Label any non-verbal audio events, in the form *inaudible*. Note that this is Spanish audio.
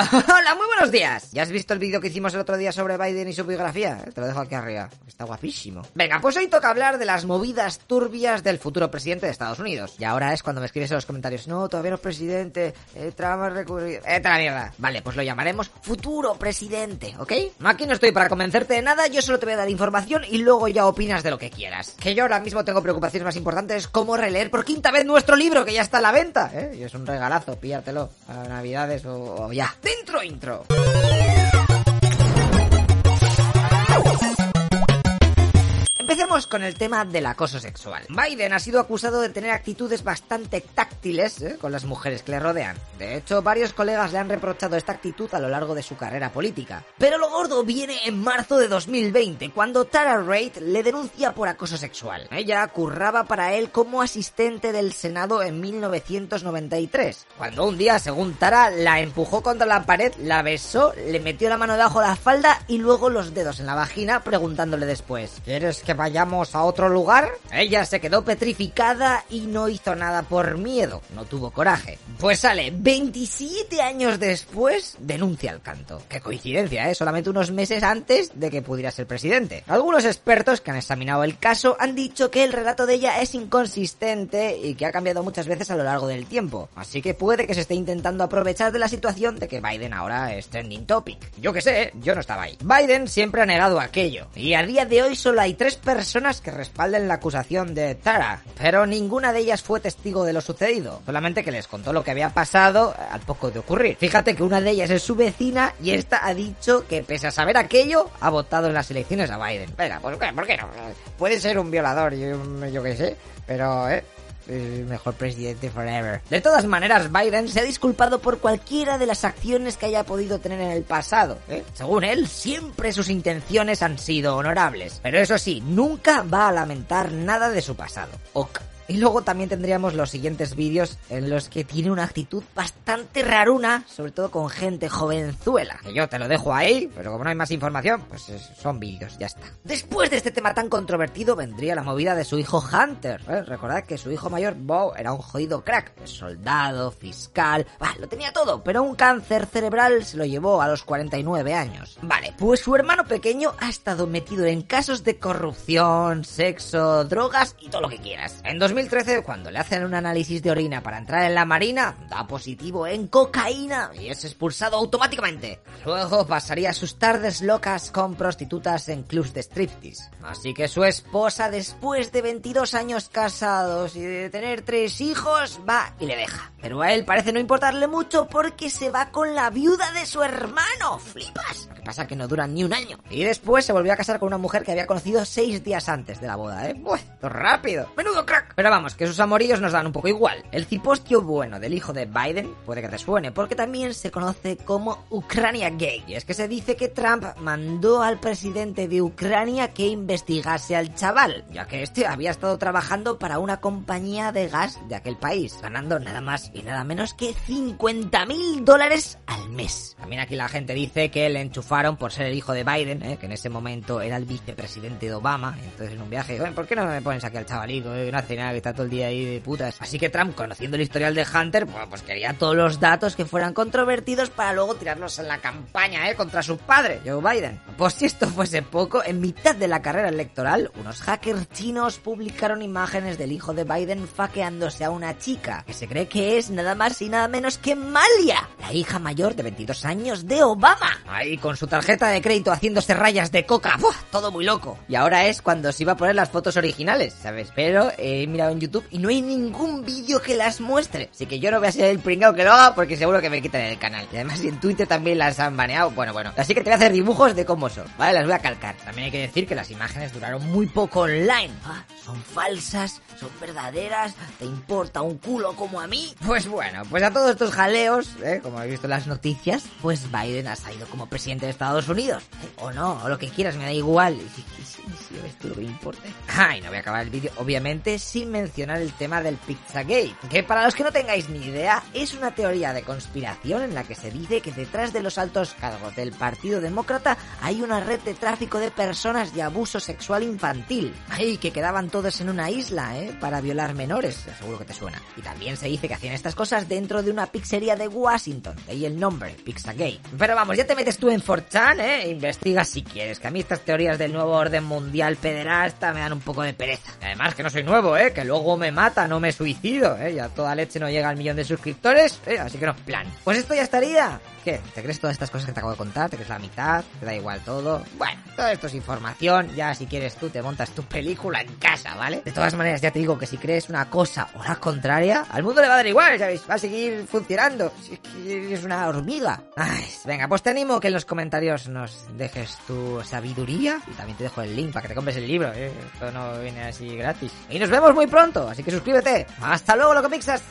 *laughs* Hola, muy buenos días. ¿Ya has visto el vídeo que hicimos el otro día sobre Biden y su biografía? Eh, Te lo dejo aquí arriba. Está guapísimo. Venga, pues hoy toca hablar de las movidas turbias del futuro presidente de Estados Unidos. Y ahora es cuando me escribes en los comentarios, no, todavía no es presidente, eh, Trump ha recurrido... ¡Eh, la mierda! Vale, pues lo llamaremos futuro presidente, ¿ok? Aquí no estoy para convencerte de nada, yo solo te voy a dar información y luego ya opinas de lo que quieras. Que yo ahora mismo tengo preocupaciones más importantes como releer por quinta vez nuestro libro que ya está a la venta, ¿eh? Y es un regalazo, píllatelo a Navidades o ya. Dentro intro. Con el tema del acoso sexual. Biden ha sido acusado de tener actitudes bastante táctiles ¿eh? con las mujeres que le rodean. De hecho, varios colegas le han reprochado esta actitud a lo largo de su carrera política. Pero lo gordo viene en marzo de 2020, cuando Tara Reid le denuncia por acoso sexual. Ella curraba para él como asistente del Senado en 1993, cuando un día, según Tara, la empujó contra la pared, la besó, le metió la mano debajo de la falda y luego los dedos en la vagina, preguntándole después, ¿quieres que vayamos a otro lugar? Ella se quedó petrificada y no hizo nada por miedo, no tuvo coraje. Pues sale 27 años después, denuncia el canto. Qué coincidencia, ¿eh? Solamente unos meses antes de que pudiera ser presidente. Algunos expertos que han examinado el caso han dicho que el relato de ella es inconsistente y que ha cambiado muchas veces a lo largo del tiempo. Así que puede que se esté intentando aprovechar de la situación de que Biden ahora es trending topic. Yo que sé, yo no estaba ahí. Biden siempre ha negado aquello. Y a día de hoy solo hay tres personas que respalden la acusación de Tara, pero ninguna de ellas fue testigo de lo sucedido, solamente que les contó lo que había pasado al poco de ocurrir. Fíjate que una de ellas es su vecina y esta ha dicho que pese a saber aquello, ha votado en las elecciones a Biden. Venga, ¿por qué? ¿Por qué no? Puede ser un violador, yo, yo qué sé, pero, ¿eh? El mejor presidente forever. De todas maneras, Biden se ha disculpado por cualquiera de las acciones que haya podido tener en el pasado. ¿eh? Según él, siempre sus intenciones han sido honorables. Pero eso sí, nunca va a lamentar nada de su pasado. Ok. Y luego también tendríamos los siguientes vídeos en los que tiene una actitud bastante raruna, sobre todo con gente jovenzuela. Que yo te lo dejo ahí, pero como no hay más información, pues son vídeos, ya está. Después de este tema tan controvertido vendría la movida de su hijo Hunter. ¿eh? Recordad que su hijo mayor, Bo, era un jodido crack. Soldado, fiscal, bah, lo tenía todo, pero un cáncer cerebral se lo llevó a los 49 años. Vale, pues su hermano pequeño ha estado metido en casos de corrupción, sexo, drogas y todo lo que quieras. En 2013, cuando le hacen un análisis de orina para entrar en la marina, da positivo en cocaína y es expulsado automáticamente. Luego pasaría sus tardes locas con prostitutas en clubs de striptease. Así que su esposa, después de 22 años casados y de tener tres hijos, va y le deja. Pero a él parece no importarle mucho porque se va con la viuda de su hermano. ¿Flipas? Lo que pasa que no duran ni un año. Y después se volvió a casar con una mujer que había conocido seis días antes de la boda, ¿eh? ¡Buah! ¡Rápido! ¡Menudo crack! Pero vamos, que sus amorillos nos dan un poco igual. El cipostio bueno del hijo de Biden puede que te suene, porque también se conoce como Ucrania Gay. Y es que se dice que Trump mandó al presidente de Ucrania que investigase al chaval, ya que este había estado trabajando para una compañía de gas de aquel país, ganando nada más y nada menos que 50 mil dólares al mes. También aquí la gente dice que le enchufaron por ser el hijo de Biden, ¿eh? que en ese momento era el vicepresidente de Obama. Entonces en un viaje, ¿por qué no me pones aquí al chavalito? Eh? No hace nada, que está todo el día ahí de putas. Así que Trump, conociendo el historial de Hunter, pues, quería todos los datos que fueran controvertidos para luego tirarlos en la campaña, ¿eh? Contra su padre, Joe Biden. Pues si esto fuese poco, en mitad de la carrera electoral, unos hackers chinos publicaron imágenes del hijo de Biden faqueándose a una chica, que se cree que es nada más y nada menos que Malia, la hija mayor de 22 años de Obama. Ahí con su tarjeta de crédito haciéndose rayas de coca. ¡Buah! Todo muy loco. Y ahora es cuando se iba a poner las fotos originales, ¿sabes? Pero he en YouTube y no hay ningún vídeo que las muestre. Así que yo no voy a ser el pringao que lo haga porque seguro que me quitan el canal. Y además en Twitter también las han baneado. Bueno, bueno. Así que te voy a hacer dibujos de cómo son, ¿vale? Las voy a calcar. También hay que decir que las imágenes duraron muy poco online. Ah, son falsas, son verdaderas, ¿te importa un culo como a mí? Pues bueno, pues a todos estos jaleos, ¿eh? como habéis visto en las noticias, pues Biden ha salido como presidente de Estados Unidos. ¿eh? O no, o lo que quieras, me da igual. Si, si, si ves tú lo que me importa. Ah, y no voy a acabar el vídeo, obviamente, sin mencionar el tema del Pizzagate. Que para los que no tengáis ni idea, es una teoría de conspiración en la que se dice que detrás de los altos cargos del Partido Demócrata hay una red de tráfico de personas y abuso sexual infantil. Ay, que quedaban todos en una isla, ¿eh? Para violar menores, seguro que te suena. Y también se dice que hacían estas cosas dentro de una pizzería de Washington, de ahí el nombre. Pixagate. Pero vamos, ya te metes tú en 4chan, ¿eh? Investiga si quieres, que a mí estas teorías del nuevo orden mundial pederasta me dan un poco de pereza. Además que no soy nuevo, ¿eh? Que luego me mata, no me suicido, ¿eh? Ya toda leche no llega al millón de suscriptores, ¿eh? Así que no, plan. Pues esto ya estaría. ¿Qué? ¿Te crees todas estas cosas que te acabo de contar? ¿Te crees la mitad? ¿Te da igual todo? Bueno, todo esto es información. Ya si quieres tú te montas tu película en casa, ¿vale? De todas maneras, ya te digo que si crees una cosa o la contraria, al mundo le va a dar igual, ¿sabes? Va a seguir funcionando. Si es que es una hormiga. Ay, venga, pues te animo que en los comentarios nos dejes tu sabiduría. Y también te dejo el link para que te compres el libro, ¿eh? Esto no viene así gratis. Y nos vemos muy pronto, así que suscríbete. Hasta luego, Locopixas.